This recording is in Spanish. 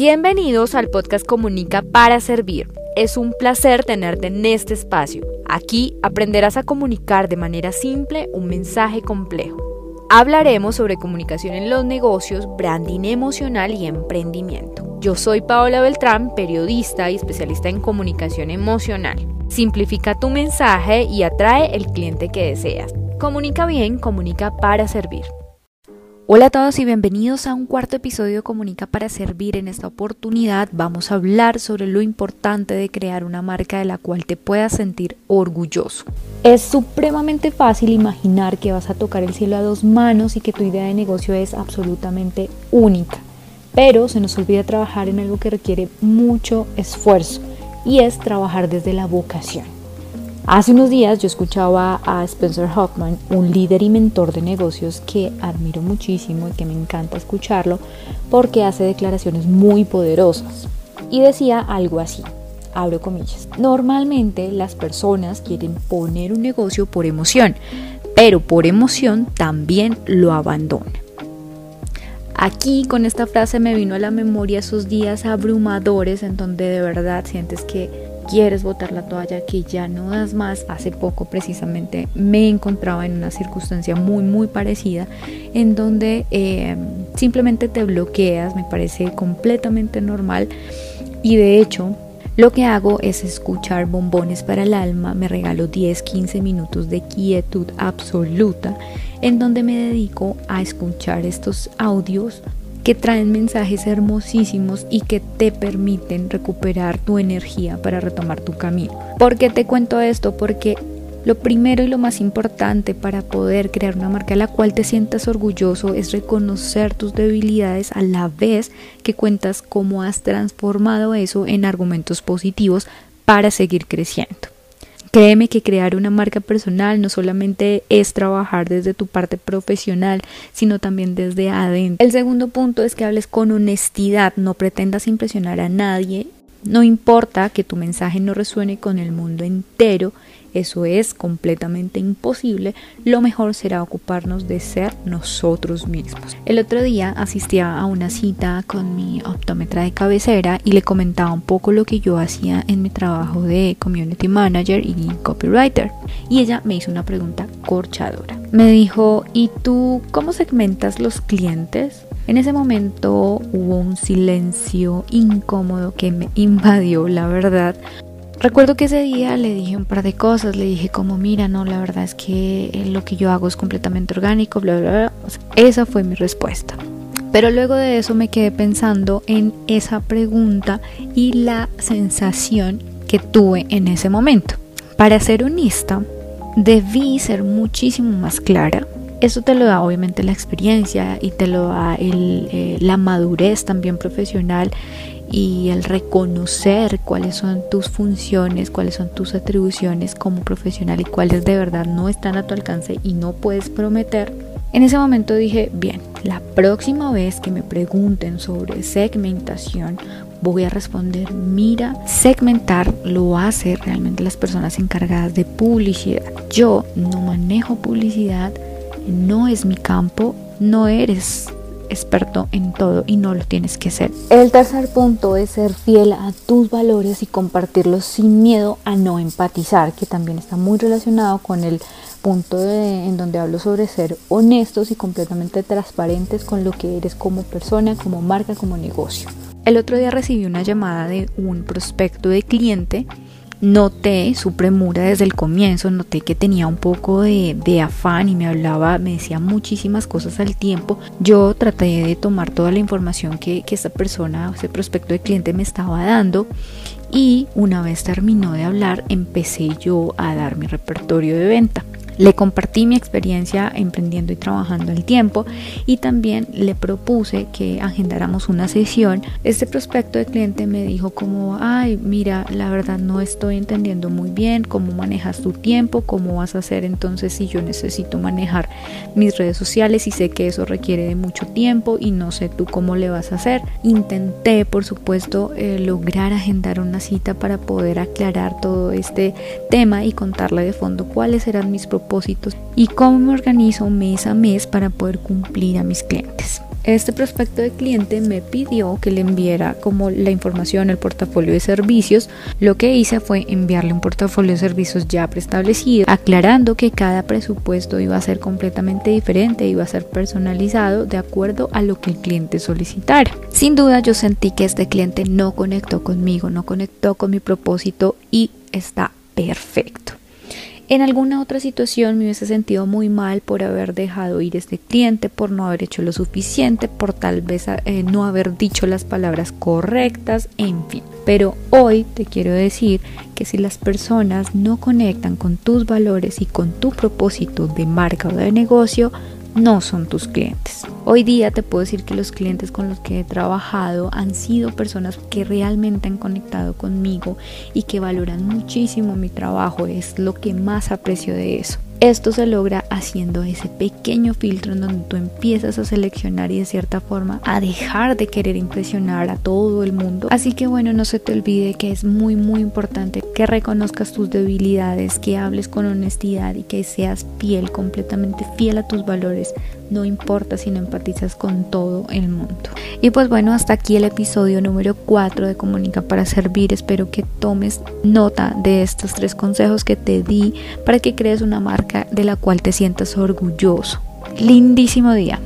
Bienvenidos al podcast Comunica para Servir. Es un placer tenerte en este espacio. Aquí aprenderás a comunicar de manera simple un mensaje complejo. Hablaremos sobre comunicación en los negocios, branding emocional y emprendimiento. Yo soy Paola Beltrán, periodista y especialista en comunicación emocional. Simplifica tu mensaje y atrae el cliente que deseas. Comunica bien, comunica para servir. Hola a todos y bienvenidos a un cuarto episodio de Comunica para Servir. En esta oportunidad vamos a hablar sobre lo importante de crear una marca de la cual te puedas sentir orgulloso. Es supremamente fácil imaginar que vas a tocar el cielo a dos manos y que tu idea de negocio es absolutamente única. Pero se nos olvida trabajar en algo que requiere mucho esfuerzo y es trabajar desde la vocación. Hace unos días yo escuchaba a Spencer Hoffman, un líder y mentor de negocios que admiro muchísimo y que me encanta escucharlo porque hace declaraciones muy poderosas. Y decía algo así, abro comillas, normalmente las personas quieren poner un negocio por emoción, pero por emoción también lo abandonan. Aquí con esta frase me vino a la memoria esos días abrumadores en donde de verdad sientes que quieres botar la toalla, que ya no das más. Hace poco precisamente me encontraba en una circunstancia muy, muy parecida en donde eh, simplemente te bloqueas, me parece completamente normal y de hecho lo que hago es escuchar bombones para el alma, me regalo 10, 15 minutos de quietud absoluta en donde me dedico a escuchar estos audios que traen mensajes hermosísimos y que te permiten recuperar tu energía para retomar tu camino. ¿Por qué te cuento esto? Porque lo primero y lo más importante para poder crear una marca a la cual te sientas orgulloso es reconocer tus debilidades a la vez que cuentas cómo has transformado eso en argumentos positivos para seguir creciendo. Créeme que crear una marca personal no solamente es trabajar desde tu parte profesional, sino también desde adentro. El segundo punto es que hables con honestidad, no pretendas impresionar a nadie, no importa que tu mensaje no resuene con el mundo entero, eso es completamente imposible, lo mejor será ocuparnos de ser nosotros mismos. El otro día asistía a una cita con mi optómetra de cabecera y le comentaba un poco lo que yo hacía en mi trabajo de community manager y copywriter. Y ella me hizo una pregunta corchadora. Me dijo, ¿y tú cómo segmentas los clientes? En ese momento hubo un silencio incómodo que me invadió, la verdad, Recuerdo que ese día le dije un par de cosas, le dije como, mira, no, la verdad es que eh, lo que yo hago es completamente orgánico, bla, bla, bla. esa fue mi respuesta. Pero luego de eso me quedé pensando en esa pregunta y la sensación que tuve en ese momento. Para ser honesta, debí ser muchísimo más clara. Eso te lo da obviamente la experiencia y te lo da eh, la madurez también profesional y el reconocer cuáles son tus funciones, cuáles son tus atribuciones como profesional y cuáles de verdad no están a tu alcance y no puedes prometer, en ese momento dije, bien, la próxima vez que me pregunten sobre segmentación, voy a responder, mira, segmentar lo hace realmente las personas encargadas de publicidad. Yo no manejo publicidad, no es mi campo, no eres experto en todo y no lo tienes que ser. El tercer punto es ser fiel a tus valores y compartirlos sin miedo a no empatizar, que también está muy relacionado con el punto en donde hablo sobre ser honestos y completamente transparentes con lo que eres como persona, como marca, como negocio. El otro día recibí una llamada de un prospecto de cliente Noté su premura desde el comienzo, noté que tenía un poco de, afán y me hablaba, me decía muchísimas cosas al tiempo. Yo traté de tomar toda la información que, que esta persona, ese prospecto de cliente me estaba dando y una vez terminó de hablar empecé yo a dar mi repertorio de venta. Le compartí mi experiencia emprendiendo y trabajando el tiempo y también le propuse que agendáramos una sesión. Este prospecto de cliente me dijo como, ay, mira, la verdad no estoy entendiendo muy bien cómo manejas tu tiempo, cómo vas a hacer entonces si yo necesito manejar mis redes sociales y sé que eso requiere de mucho tiempo y no sé tú cómo le vas a hacer. Intenté, por supuesto, eh, lograr agendar una cita para poder aclarar todo este tema y contarle de fondo cuáles eran mis propuestas y cómo me organizo mes a mes para poder cumplir a mis clientes. Este prospecto de cliente me pidió que le enviara como la información, el portafolio de servicios. Lo que hice fue enviarle un portafolio de servicios ya preestablecido, aclarando que cada presupuesto iba a ser completamente diferente, iba a ser personalizado de acuerdo a lo que el cliente solicitara. Sin duda yo sentí que este cliente no conectó conmigo, no conectó con mi propósito y está perfecto. En alguna otra situación me hubiese sentido muy mal por haber dejado ir este cliente, por no haber hecho lo suficiente, por tal vez eh, no haber dicho las palabras correctas, en fin. Pero hoy te quiero decir que si las personas no conectan con tus valores y con tu propósito de marca o de negocio, no son tus clientes. Hoy día te puedo decir que los clientes con los que he trabajado han sido personas que realmente han conectado conmigo y que valoran muchísimo mi trabajo. Es lo que más aprecio de eso. Esto se logra haciendo ese pequeño filtro en donde tú empiezas a seleccionar y de cierta forma a dejar de querer impresionar a todo el mundo. Así que bueno, no se te olvide que es muy muy importante que reconozcas tus debilidades, que hables con honestidad y que seas fiel, completamente fiel a tus valores. No importa si no empatizas con todo el mundo. Y pues bueno, hasta aquí el episodio número 4 de Comunica para Servir. Espero que tomes nota de estos tres consejos que te di para que crees una marca de la cual te sientas orgulloso. Lindísimo día.